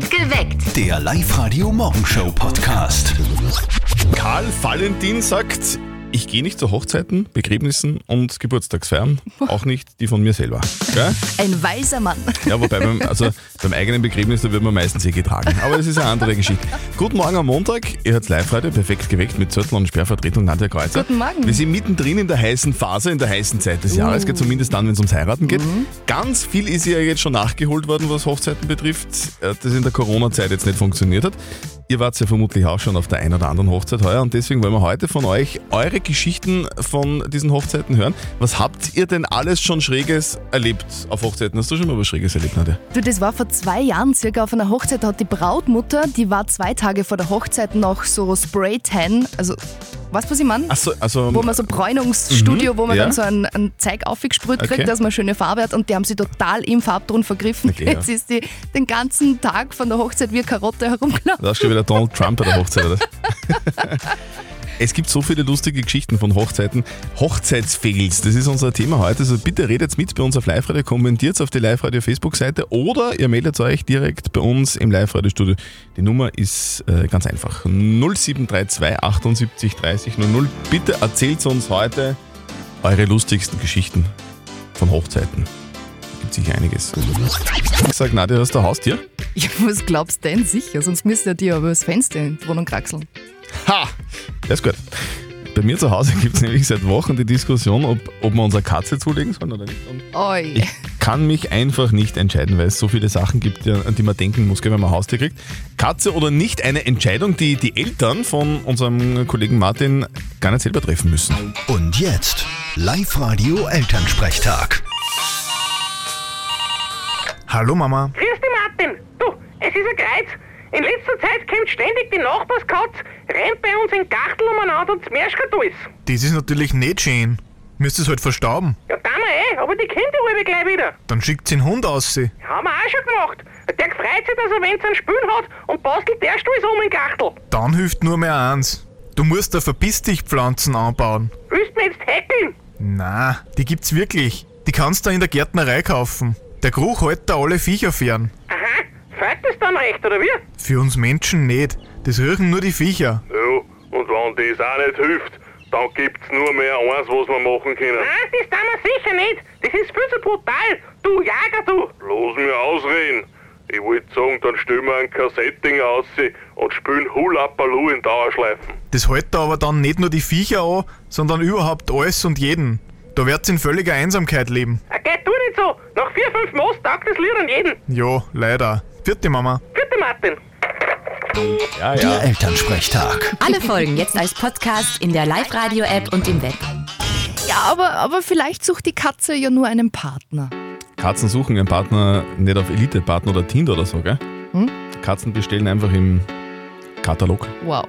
Geweckt. Der Live-Radio-Morgenshow-Podcast. Karl Valentin sagt, ich gehe nicht zu Hochzeiten, Begräbnissen und Geburtstagsfeiern, auch nicht die von mir selber. Gell? Ein weiser Mann. Ja, wobei beim, also beim eigenen Begräbnis, da wird man meistens eh getragen. Aber das ist eine andere Geschichte. Guten Morgen am Montag, ihr hört live heute perfekt geweckt mit Zürtel und Sperrvertretung Nadja Kreuzer. Guten Morgen. Wir sind mittendrin in der heißen Phase, in der heißen Zeit des Jahres, geht zumindest dann, wenn es ums Heiraten geht. Ganz viel ist ja jetzt schon nachgeholt worden, was Hochzeiten betrifft, äh, das in der Corona-Zeit jetzt nicht funktioniert hat. Ihr wart ja vermutlich auch schon auf der einen oder anderen Hochzeit heuer und deswegen wollen wir heute von euch eure Geschichten von diesen Hochzeiten hören. Was habt ihr denn alles schon Schräges erlebt auf Hochzeiten? Hast du schon mal was Schräges erlebt, Nadja? Du, das war vor zwei Jahren circa auf einer Hochzeit. Hat die Brautmutter, die war zwei Tage vor der Hochzeit noch so Spray-Tan, also, weißt du, was ich meine? Achso, also. Wo man so Bräunungsstudio, Mhm, wo man ja. dann so einen, einen Zeig aufgesprüht kriegt, Okay. dass man schöne Farbe hat und die haben sich total im Farbton vergriffen. Okay, ja. Jetzt ist die den ganzen Tag von der Hochzeit wie Karotte herumgelaufen. Da ist schon wieder Donald Trump bei der Hochzeit, oder? Es gibt so viele lustige Geschichten von Hochzeiten. Hochzeitsfails, das ist unser Thema heute. Also bitte redet mit bei uns auf Live-Radio, kommentiert auf die Live-Radio Facebook-Seite oder ihr meldet euch direkt bei uns im Live-Radio-Studio. Die Nummer ist äh, ganz einfach. 0732 78 30 00. Bitte erzählt uns heute eure lustigsten Geschichten von Hochzeiten. Gibt sicher einiges. Ich sag, Nadja, hast du ein Haustier? Ja, was glaubst du denn sicher? Sonst müsste ja dir aber das Fenster in die Wohnung kraxeln. Ha! Das ist gut. Bei mir zu Hause gibt es nämlich seit Wochen die Diskussion, ob, ob wir unsere Katze zulegen sollen oder nicht. Und Oi. ich kann mich einfach nicht entscheiden, weil es so viele Sachen gibt, an die man denken muss, wenn man ein Haustier kriegt. Katze oder nicht, eine Entscheidung, die die Eltern von unserem Kollegen Martin gar nicht selber treffen müssen. Und jetzt Live-Radio Elternsprechtag. Hallo Mama. Grüß dich, Martin. Du, es ist ein Kreuz. In letzter Zeit kommt ständig die Nachbarskatz, rennt bei uns in Gachtel umeinander und zmerscht alles. Das ist natürlich nicht schön. Müsst es halt verstauben. Ja, dann eh, aber die die alle gleich wieder. Dann schickt den Hund aus. sie. Haben wir auch schon gemacht. Der freut sich, dass er, wenn es einen Spül hat und bastelt erst alles um in Gachtel. Dann hilft nur mehr eins. Du musst da Verpiss dich Pflanzen anbauen. Willst du mich jetzt hackeln? Na, die gibt's wirklich. Die kannst du in der Gärtnerei kaufen. Der Geruch hält da alle Viecher fern. Aha, das dann recht, oder wie? Für uns Menschen nicht. Das riechen nur die Viecher. Ja, und wenn das auch nicht hilft, dann gibt's nur mehr eins, was wir machen können. Nein, das tun wir sicher nicht. Das ist viel zu brutal. Du Jager, du. Lass mir ausreden. Ich wollte sagen, dann stellen wir ein Kassetting aus und spielen Hula Baloo in Dauerschleifen. Das hält da aber dann nicht nur die Viecher an, sondern überhaupt alles und jeden. Da wird's in völliger Einsamkeit leben. Ah, Geh, tu nicht so. Nach vier, fünf Moos taugt das Lied an jeden. Ja, leider. Vierte Mama. Bitte, Martin. Ja, Der Elternsprechtag. Alle Folgen jetzt als Podcast in der Live-Radio-App und im Web. Ja, aber, aber vielleicht sucht die Katze ja nur einen Partner. Katzen suchen ihren Partner nicht auf Elite-Partner oder Tinder oder so, gell? Katzen bestellen einfach im Katalog. Wow.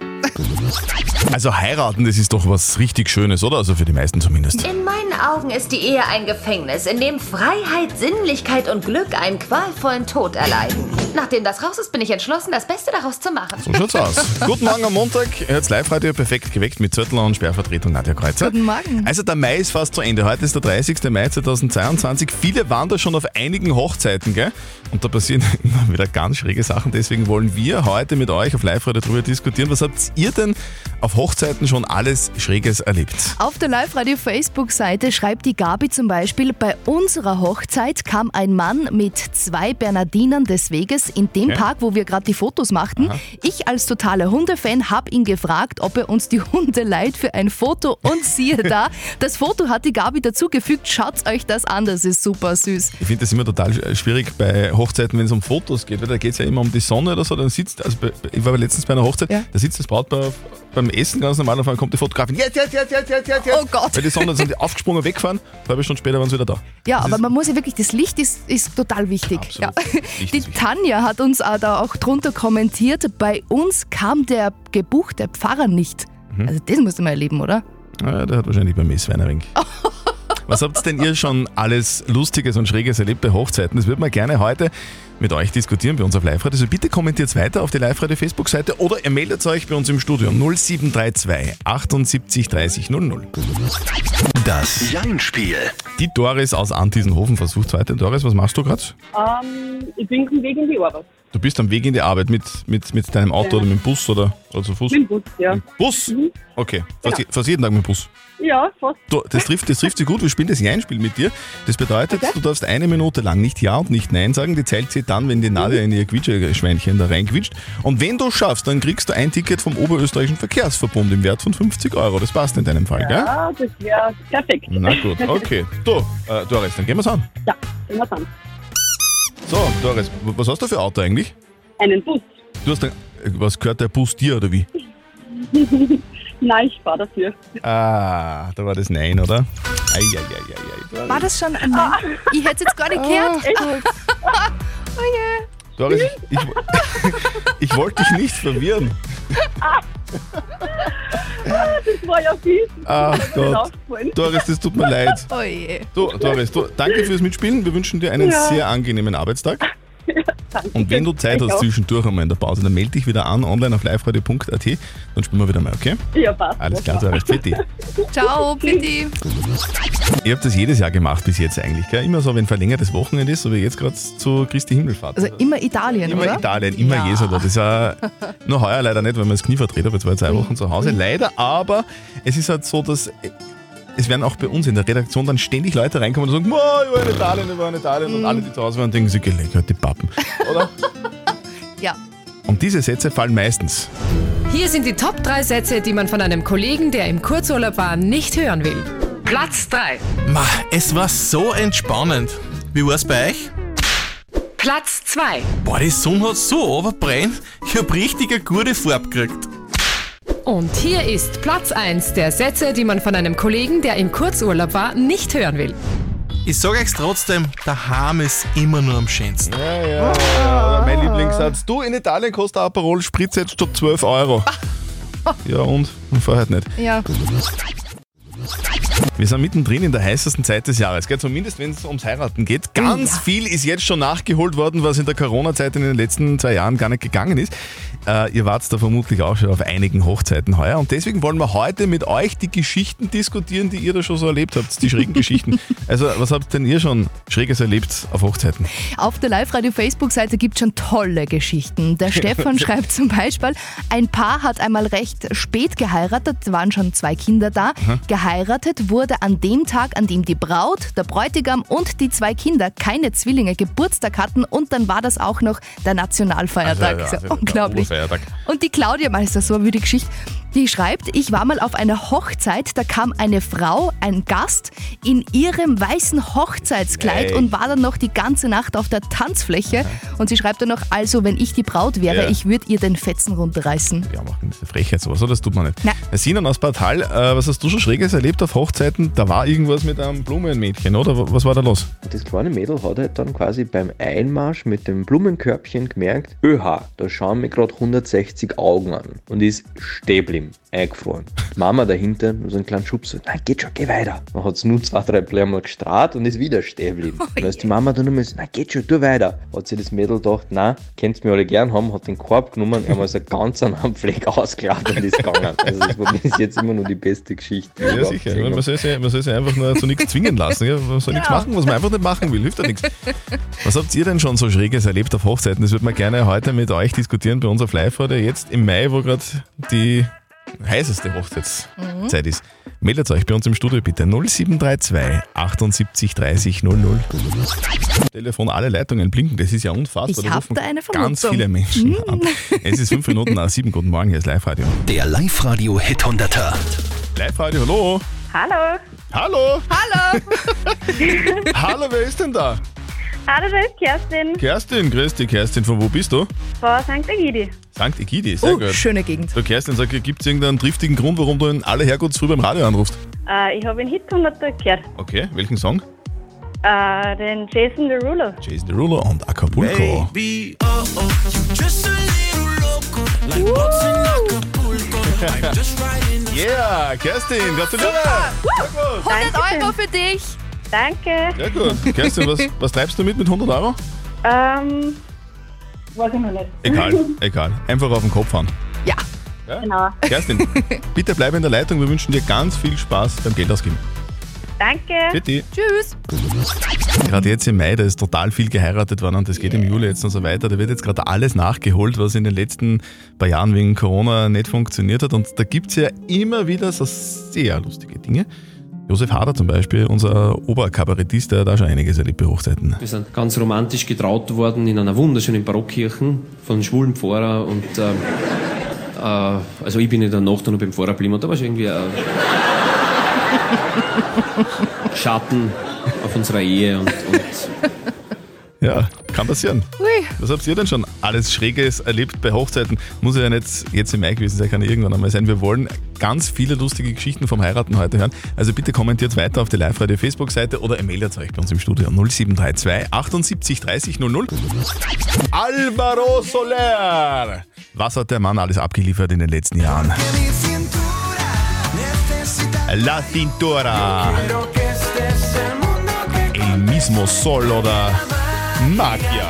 Also heiraten, das ist doch was richtig Schönes, oder? Also für die meisten zumindest. In meinen Augen ist die Ehe ein Gefängnis, in dem Freiheit, Sinnlichkeit und Glück einen qualvollen Tod erleiden. Nachdem das raus ist, bin ich entschlossen, das Beste daraus zu machen. So schaut's aus. Guten Morgen am Montag. Ihr hört's Live-Radio perfekt geweckt mit Zürtel und Sperrvertretung Nadja Kreuzer. Guten Morgen. Also der Mai ist fast zu Ende. Heute ist der 30. Mai 2022. Viele waren da schon auf einigen Hochzeiten, gell? Und da passieren immer wieder ganz schräge Sachen. Deswegen wollen wir heute mit euch auf Live-Radio darüber diskutieren. Was habt ihr denn auf Hochzeiten schon alles Schräges erlebt? Auf der Live-Radio-Facebook-Seite schreibt die Gabi zum Beispiel, bei unserer Hochzeit kam ein Mann mit zwei Bernardinern des Weges in dem Okay. Tag, wo wir gerade die Fotos machten. Ich als totaler Hundefan habe ihn gefragt, ob er uns die Hunde leiht für ein Foto und siehe da, das Foto hat die Gabi dazugefügt. Schaut euch das an, das ist super süß. Ich finde das immer total sch- schwierig bei Hochzeiten, wenn es um Fotos geht, weil da geht es ja immer um die Sonne oder so. Dann sitzt, also bei, ich war letztens bei einer Hochzeit, Ja. da sitzt das Brautpaar beim Essen ganz normal, auf einmal kommt die Fotografin, jetzt, jetzt, jetzt, jetzt, jetzt, jetzt, jetzt. Oh Gott. Weil die Sonne, dann sind die aufgesprungen, weggefahren, eine halbe Stunde später waren sie wieder da. Ja, Das aber man muss ja wirklich, das Licht ist, ist total wichtig. Ja. Die. Tanja hat uns auch da auch drunter kommentiert, bei uns kam der gebuchte Pfarrer nicht. Mhm. Also das musst du mal erleben, oder? Ja, der hat wahrscheinlich beim Messwein ein wenig. Was habt denn ihr schon alles Lustiges und Schräges erlebt bei Hochzeiten? Das würden wir gerne heute mit euch diskutieren bei uns auf Live-Radio. Also bitte kommentiert weiter auf die Live-Radio-Facebook-Seite oder ihr meldet euch bei uns im Studio 0732 78 30 00. Das Jein-Spiel. Die Doris aus Antiesenhofen versucht heute. Doris, was machst du gerade? Ähm, ich bin auf dem Weg in die Arbeit. Du bist am Weg in die Arbeit mit, mit, mit deinem Auto oder mit dem Bus oder, oder zu Fuß? Mit dem Bus, ja. Bus? Okay, fast, Genau. je- fast jeden Tag mit dem Bus. Ja, fast. Du, das, trifft, das trifft sich gut, wir spielen das Ja-Spiel mit dir. Das bedeutet, Okay. du darfst eine Minute lang nicht Ja und nicht Nein sagen. Die zählt sich dann, wenn die Nadja in ihr Quietscheschweinchen da reinquietscht. Und wenn du schaffst, dann kriegst du ein Ticket vom Oberösterreichischen Verkehrsverbund im Wert von 50 Euro. Das passt in deinem Fall, gell? Ja, das wäre perfekt. Na gut, okay. Du, äh, Doris, dann gehen wir's an. Ja, gehen wir an. So, Doris, was hast du für ein Auto eigentlich? Einen Bus. Du hast ein, was gehört der Bus dir oder wie? Nein, ich fahre dafür. Ah, da war das Nein, oder? Eieieiei. War das schon ein Nein? Ich hätte es jetzt gar nicht gehört. oh je. Doris, ich, ich wollte dich nicht verwirren. Das war ja fies. Ach Gott. aufgefallen. Doris, das tut mir leid. Oh je. Du, Doris, du, danke fürs Mitspielen. Wir wünschen dir einen Ja. sehr angenehmen Arbeitstag. Und wenn du Zeit hast zwischendurch einmal in der Pause, dann melde dich wieder an, online auf liveradio.at. Dann spielen wir wieder mal, okay? Ja, passt. Alles klar, Doris. Fitti. Ciao, bitte. Ihr habt das jedes Jahr gemacht bis jetzt eigentlich, gell? Immer so, wenn verlängertes Wochenende ist, so wie jetzt gerade zu Christi Himmelfahrt. Also immer Italien, Immer oder? Italien, immer Ja. Jesu da. Das ist ja nur heuer leider nicht, weil man das Knie verdreht hat, jetzt war ich zwei Wochen zu Hause. Leider, aber es ist halt so, dass es werden auch bei uns in der Redaktion dann ständig Leute reinkommen und sagen, "Boah, ich war in Italien, ich war in Italien Mhm. und alle, die zu Hause waren, denken sich, geleckert, die Pappen. Oder? Ja. Und diese Sätze fallen meistens. Hier sind die Top 3 Sätze, die man von einem Kollegen, der im Kurzurlaub war, nicht hören will. Platz 3. Ma, es war so entspannend. Wie war's bei euch? Platz 2. Boah, die Sonne hat so runterbrennt. Ich hab richtig eine gute Farbe gekriegt. Und hier ist Platz 1 der Sätze, die man von einem Kollegen, der im Kurzurlaub war, nicht hören will. Ich sag euch trotzdem, daheim ist immer nur am schönsten. Ja, ja, ja. Mein Lieblingssatz. Du, in Italien kostet ein Aperol Spritz jetzt statt 12 Euro. Ja, und? Und vorher nicht. Ja. Wir sind mittendrin in der heißesten Zeit des Jahres, gell? zumindest wenn es ums Heiraten geht. Ganz viel ist jetzt schon nachgeholt worden, was in der Corona-Zeit in den letzten zwei Jahren gar nicht gegangen ist. Äh, ihr wart da vermutlich auch schon auf einigen Hochzeiten heuer und deswegen wollen wir heute mit euch die Geschichten diskutieren, die ihr da schon so erlebt habt, die schrägen Geschichten. Also was habt denn ihr schon Schräges erlebt auf Hochzeiten? Auf der Live-Radio-Facebook-Seite gibt es schon tolle Geschichten. Der Stefan schreibt zum Beispiel, ein Paar hat einmal recht spät geheiratet, waren schon zwei Kinder da. Geheiratet wurde an dem Tag, an dem die Braut, der Bräutigam und die zwei Kinder keine Zwillinge Geburtstag hatten und dann war das auch noch der Nationalfeiertag. Also, ja also, unglaublich. Urfeiertag. Und die Claudia Meister, so eine die Geschichte, die schreibt, ich war mal auf einer Hochzeit, da kam eine Frau, ein Gast, in ihrem weißen Hochzeitskleid Hey. und war dann noch die ganze Nacht auf der Tanzfläche. Und sie schreibt dann noch, also wenn ich die Braut wäre, Ja. ich würde ihr den Fetzen runterreißen. Ja, machen eine Frechheit sowas, oder? Das tut man nicht. Na. Sinan aus Bad Hall, äh, was hast du schon Schräges erlebt auf Hochzeiten? Da war irgendwas mit einem Blumenmädchen, oder? Was war da los? Das kleine Mädel hat halt dann quasi beim Einmarsch mit dem Blumenkörbchen gemerkt, öha, da schauen mir gerade 160 Augen an und ist stehen geblieben, eingefroren. Die Mama dahinter, so einen kleinen Schubs, so, nein, geht schon, geh weiter. Dann hat sie nur zwei, drei Blätter mal gestrahlt und ist wieder stehen geblieben. Und dann ist die Mama dann nur so, nein, geht schon, tu weiter. Hat sich das Mädel gedacht, nein, könnt's mir alle gern haben, hat den Korb genommen, einmal so ganz an einem Fleck ausgelacht und ist gegangen. Also das war bis jetzt immer nur die beste Geschichte. Ja, sicher. gesehen Man soll, sich, man soll sich einfach nur zu nichts zwingen lassen. Ja? Man soll nichts Ja. machen, was man einfach nicht machen will. Hilft ja nichts. Was habt ihr denn schon so Schräges erlebt auf Hochzeiten? Das würden wir gerne heute mit euch diskutieren bei uns auf Live-Radio. Jetzt im Mai, wo gerade die heißeste Hochzeitszeit ist. Meldet euch bei uns im Studio bitte 0732 78 30 00. Telefon, alle Leitungen blinken, das ist ja unfassbar. Ich Da rufen da eine Ganz Vermutung. viele Menschen an. Es ist fünf Minuten nach sieben. Guten Morgen, hier ist Live-Radio. Der Live-Radio Hit 100er. Live-Radio, hallo. Hallo. Hallo. Hallo! Hallo, wer ist denn da? Hallo, das ist Kerstin Kerstin, grüß dich. Kerstin, von wo bist du? von St. Egidi. St. Egidi, sehr Oh, gut. schöne Gegend. So, Kerstin, sag, gibt es irgendeinen triftigen Grund, warum du in alle Herkunftsfrüh beim Radio anrufst? Äh, ich habe einen Hit 100 gehört. Okay, welchen Song? Äh, den Jason Derulo. Jason Derulo und Acapulco. Yeah, Kerstin, gratuliere! 100 Euro für dich! Danke. Sehr gut. Kerstin, was, was treibst du mit mit 100 Euro? Ähm, weiß ich noch nicht. Egal, egal. Einfach auf den Kopf hauen. Ja. Genau. Kerstin, bitte bleib in der Leitung. Wir wünschen dir ganz viel Spaß beim Geld ausgeben. Danke. Bitte. Tschüss. Gerade jetzt im Mai, da ist total viel geheiratet worden und das geht im Juli jetzt noch so weiter. Da wird jetzt gerade alles nachgeholt, was in den letzten paar Jahren wegen Corona nicht funktioniert hat. Und da gibt es ja immer wieder so sehr lustige Dinge. Josef Hader zum Beispiel, unser Oberkabarettist, der hat auch schon einiges erlebt bei Hochzeiten. Wir sind ganz romantisch getraut worden in einer wunderschönen Barockkirche von einem schwulen Pfarrer und ähm, äh, also ich bin in der Nacht noch beim Pfarrer geblieben und da war schon irgendwie ein Schatten auf unserer Ehe und, und Ja, kann passieren. Ui. Was habt ihr denn schon alles Schräges erlebt bei Hochzeiten? Muss ja nicht jetzt im Mai gewesen sein, kann ja irgendwann einmal sein. Wir wollen ganz viele lustige Geschichten vom Heiraten heute hören. Also bitte kommentiert weiter auf die Live-Radio Facebook-Seite oder meldet euch bei uns im Studio 0732 78 30 00. Alvaro Soler! Was hat der Mann alles abgeliefert in den letzten Jahren? La Cintura. El mismo Sol oder Magia.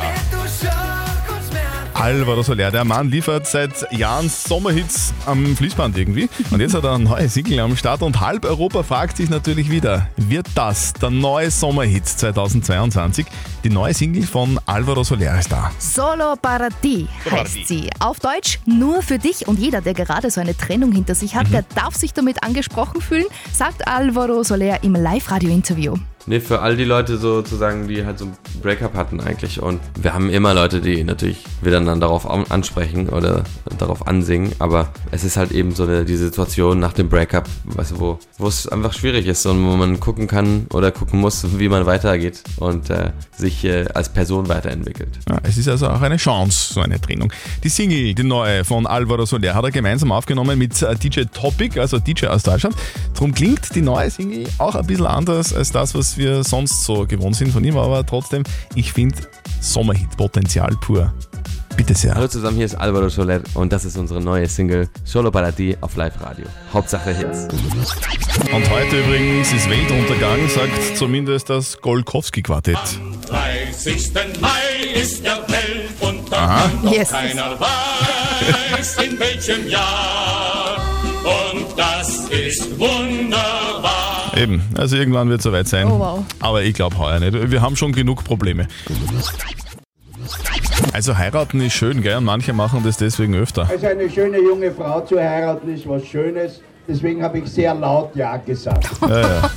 Alvaro Soler, der Mann liefert seit Jahren Sommerhits am Fließband irgendwie. Und jetzt hat er eine neue Single am Start und halb Europa fragt sich natürlich wieder, wird das der neue Sommerhit 2022? Die neue Single von Alvaro Soler ist da. Solo para ti heißt sie. Auf Deutsch nur für dich und jeder, der gerade so eine Trennung hinter sich Mhm. hat, der darf sich damit angesprochen fühlen, sagt Alvaro Soler im Live-Radio-Interview. Nee, für all die Leute sozusagen, die halt so ein Breakup hatten eigentlich. Und wir haben immer Leute, die natürlich wieder dann darauf an- ansprechen oder darauf ansingen. Aber es ist halt eben so eine, die Situation nach dem Breakup, weißt du, wo, es einfach schwierig ist und wo man gucken kann oder gucken muss, wie man weitergeht und äh, sich äh, als Person weiterentwickelt. Ja, es ist also auch eine Chance, so eine Trennung. Die Single, die neue von Alvaro Soler, hat er gemeinsam aufgenommen mit äh, DJ Topic, also DJ aus Deutschland. Darum klingt die neue Single auch ein bisschen anders als das, was wir sonst so gewohnt sind von ihm, aber trotzdem, ich finde Sommerhit-Potenzial pur. Bitte sehr. Hallo zusammen, hier ist Alvaro Soler und das ist unsere neue Single Solo para ti auf Live Radio. Hauptsache Hits. Und heute übrigens ist Weltuntergang, sagt zumindest das Golkowski-Quartett. 30. Mai ist der Weltuntergang, Aha. doch Yes. keiner weiß, in welchem Jahr. Und das ist wunderbar. Eben, also irgendwann wird es soweit sein. Oh, wow. Aber ich glaube heuer nicht. Wir haben schon genug Probleme. Also heiraten ist schön, gell? Und manche machen das deswegen öfter. Also eine schöne junge Frau zu heiraten ist was Schönes. Deswegen habe ich sehr laut Ja gesagt. Ja, ja.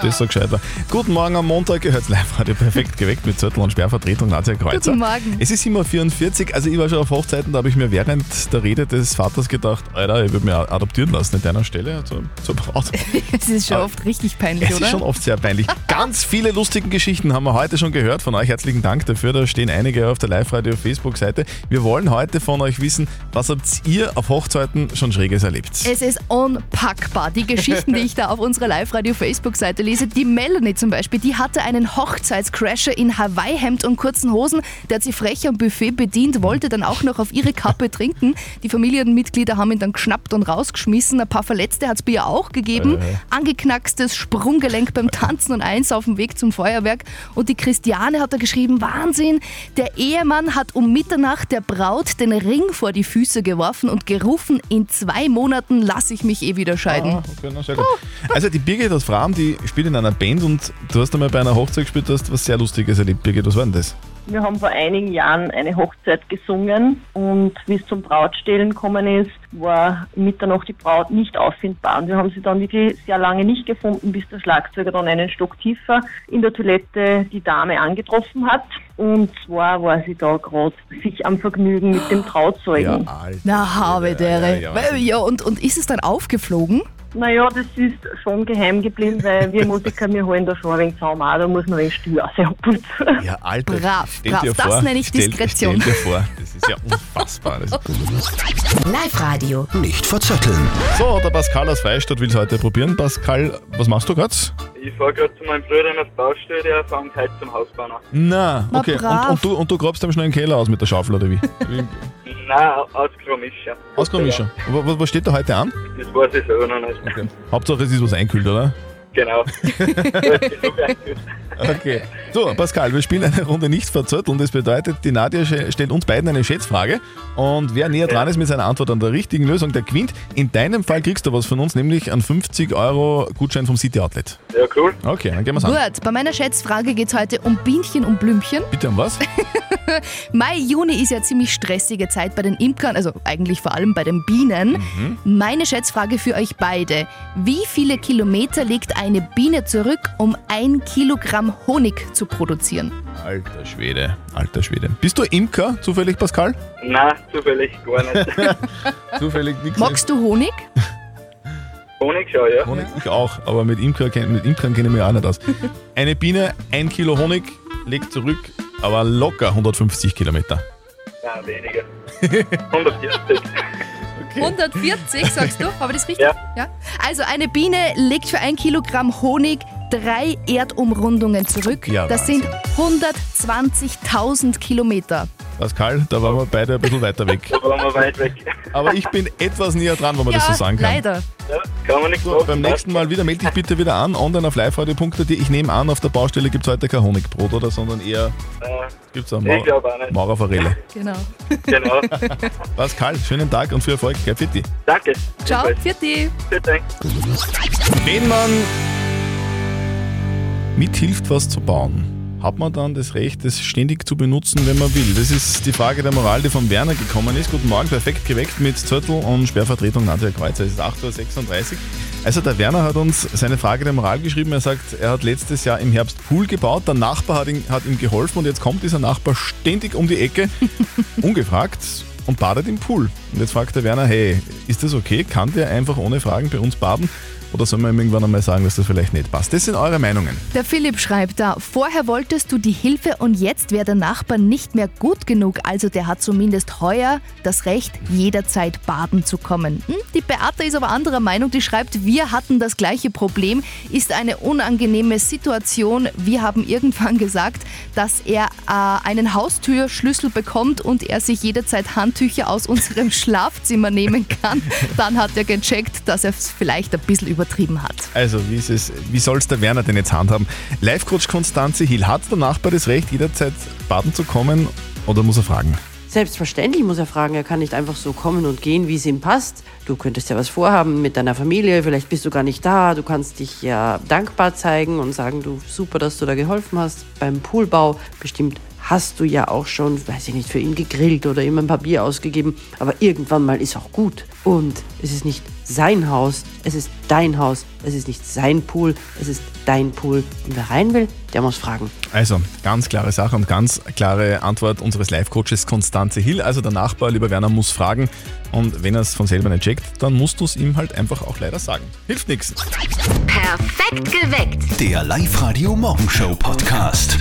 Das ist so gescheiter. Guten Morgen am Montag, ihr hört live radio perfekt geweckt mit Zettel und Sperrvertretung Nadja Kreuzer. Guten Morgen. Es ist immer 44, also ich war schon auf Hochzeiten, da habe ich mir während der Rede des Vaters gedacht, Alter, ich würde mir adoptieren lassen an deiner Stelle zur, zur Braut. Es ist schon oft richtig peinlich, Es oder? ist schon oft sehr peinlich. Ganz viele lustige Geschichten haben wir heute schon gehört von euch. Herzlichen Dank dafür. Da stehen einige auf der Live-Radio-Facebook-Seite. Wir wollen heute von euch wissen, was habt ihr auf Hochzeiten schon Schräges erlebt? Es ist unpackbar. Die Geschichten, die ich da auf unserer Live-Radio-Facebook-Seite lese. Die Melanie zum Beispiel, die hatte einen Hochzeitscrasher in Hawaii-Hemd und kurzen Hosen. Der hat sie frech am Buffet bedient, wollte dann auch noch auf ihre Kappe trinken. Die Familienmitglieder haben ihn dann geschnappt und rausgeschmissen. Ein paar Verletzte hat es Bier auch gegeben. Äh. Angeknackstes Sprunggelenk beim Tanzen und eins auf dem Weg zum Feuerwerk. Und die Christiane hat da geschrieben, Wahnsinn, der Ehemann hat um Mitternacht der Braut den Ring vor die Füße geworfen und gerufen, in zwei Monaten lasse ich mich eh wieder scheiden. Ah, okay, na, sehr gut. Also die Birgit aus Fram, die spielt in einer Band und du hast einmal bei einer Hochzeit gespielt, du hast was sehr Lustiges erlebt. Birgit, was war denn das? Wir haben vor einigen Jahren eine Hochzeit gesungen und wie es zum Brautstehlen gekommen ist, war Mitternacht die Braut nicht auffindbar. Und wir haben sie dann wirklich sehr lange nicht gefunden, bis der Schlagzeuger dann einen Stock tiefer in der Toilette die Dame angetroffen hat. Und zwar war sie da gerade sich am Vergnügen mit dem Trauzeugen. Na, habe dere. ja, Weil- Ja, und, und ist es dann aufgeflogen? Naja, das ist schon geheim geblieben, weil wir Musiker, wir holen da schon ein wenig Zaum an, da muss man ein wenig Stühle abputzen. Ja, Alter. Brav, brav. dir Das vor, nenne ich stell, Diskretion. Stell dir vor, das ist ja unfassbar. Live-Radio. Nicht verzetteln. so, der Pascal aus Freistadt will es heute probieren. Pascal, was machst du gerade? Ich fahre gerade zu meinem Bruder auf die Baustelle, der fängt heute zum Hausbau an. Na, Na, okay. brav. Und, und, du, und du grabst am schnell den Keller aus mit der Schaufel oder wie? Nein, schon. Ausgenommen ist schon. Was, was steht da heute an? Das weiß ich selber noch nicht. Hauptsache es ist was einkühlt, oder? Genau. Okay. So, Pascal, wir spielen eine Runde nicht verzötteln. Das bedeutet, die Nadja stellt uns beiden eine Schätzfrage. Und wer näher dran ist mit seiner Antwort an der richtigen Lösung, der gewinnt. In deinem Fall kriegst du was von uns, nämlich einen 50 Euro Gutschein vom City Outlet. Ja, cool. Okay, dann gehen wir's an. Gut, bei meiner Schätzfrage geht es heute um Bienchen und Blümchen. Bitte um was? Mai, Juni ist ja ziemlich stressige Zeit bei den Imkern, also eigentlich vor allem bei den Bienen. Mhm. Meine Schätzfrage für euch beide. Wie viele Kilometer legt eine Biene zurück, um ein Kilogramm Honig zu produzieren? Alter Schwede, alter Schwede. Bist du Imker, zufällig, Pascal? Nein, zufällig gar nicht. Zufällig nichts. Magst du Honig? Honig schon, ja. Honig ich auch, aber mit, Imker, mit Imkern kenne ich mich auch nicht aus. Eine Biene, ein Kilo Honig, legt zurück, aber locker 150 Kilometer. Nein, weniger. 140. 140, sagst du? Habe ich das richtig? Ja. Also eine Biene legt für ein Kilogramm Honig drei Erdumrundungen zurück. Ja, das sind 120.000 Kilometer. Pascal, da waren wir beide ein bisschen weiter weg. Da waren wir weit weg. Aber ich bin etwas näher dran, wenn man das ja, so sagen kann. leider. Ja, kann man nicht So, machen. beim nächsten Mal wieder, melde dich bitte wieder an, online auf liveradio.at. Ich nehme an, auf der Baustelle gibt es heute kein Honigbrot, oder? Sondern eher Äh, gibt es eine ich glaub auch nicht. Maurerforelle. Genau. Genau. Pascal, schönen Tag und viel Erfolg. Gell, Fitti. Danke. Ciao. Bitte. Wenn man mithilft, was zu bauen, hat man dann das Recht, das ständig zu benutzen, wenn man will? Das ist die Frage der Moral, die von Werner gekommen ist. Guten Morgen, perfekt geweckt mit Zürtel und Sperrvertretung Nadja Kreuzer. Es ist 8.36 Uhr. Also der Werner hat uns seine Frage der Moral geschrieben. Er sagt, er hat letztes Jahr im Herbst Pool gebaut, der Nachbar hat, ihn, hat ihm geholfen und jetzt kommt dieser Nachbar ständig um die Ecke, ungefragt, und badet im Pool. Und jetzt fragt der Werner, hey, ist das okay? Kann der einfach ohne Fragen bei uns baden? Oder soll man ihm irgendwann einmal sagen, dass das vielleicht nicht passt? Das sind eure Meinungen. Der Philipp schreibt da, vorher wolltest du die Hilfe und jetzt wäre der Nachbar nicht mehr gut genug. Also der hat zumindest heuer das Recht, jederzeit baden zu kommen. Hm? Die Beate ist aber anderer Meinung. Die schreibt, wir hatten das gleiche Problem, ist eine unangenehme Situation. Wir haben irgendwann gesagt, dass er äh, einen Haustürschlüssel bekommt und er sich jederzeit Handtücher aus unserem Schlafzimmer nehmen kann. Dann hat er gecheckt, dass er es vielleicht ein bisschen übertrieben hat. Also, wie, ist es, wie soll es der Werner denn jetzt handhaben? Live-Coach Konstanze Hill, hat der Nachbar das Recht, jederzeit baden zu kommen oder muss er fragen? Selbstverständlich muss er fragen, er kann nicht einfach so kommen und gehen, wie es ihm passt. Du könntest ja was vorhaben mit deiner Familie, vielleicht bist du gar nicht da, du kannst dich ja dankbar zeigen und sagen, du super, dass du da geholfen hast. Beim Poolbau bestimmt hast du ja auch schon, weiß ich nicht, für ihn gegrillt oder ihm ein paar Bier ausgegeben, aber irgendwann mal ist auch gut. Und es ist nicht sein Haus, es ist dein Haus, es ist nicht sein Pool, es ist dein Pool. Und wer rein will, der muss fragen. Also, ganz klare Sache und ganz klare Antwort unseres Live-Coaches Konstanze Hill. Also, der Nachbar, lieber Werner, muss fragen. Und wenn er es von selber nicht checkt, dann musst du es ihm halt einfach auch leider sagen. Hilft nichts. Perfekt geweckt. Der Live-Radio Morgenshow Podcast.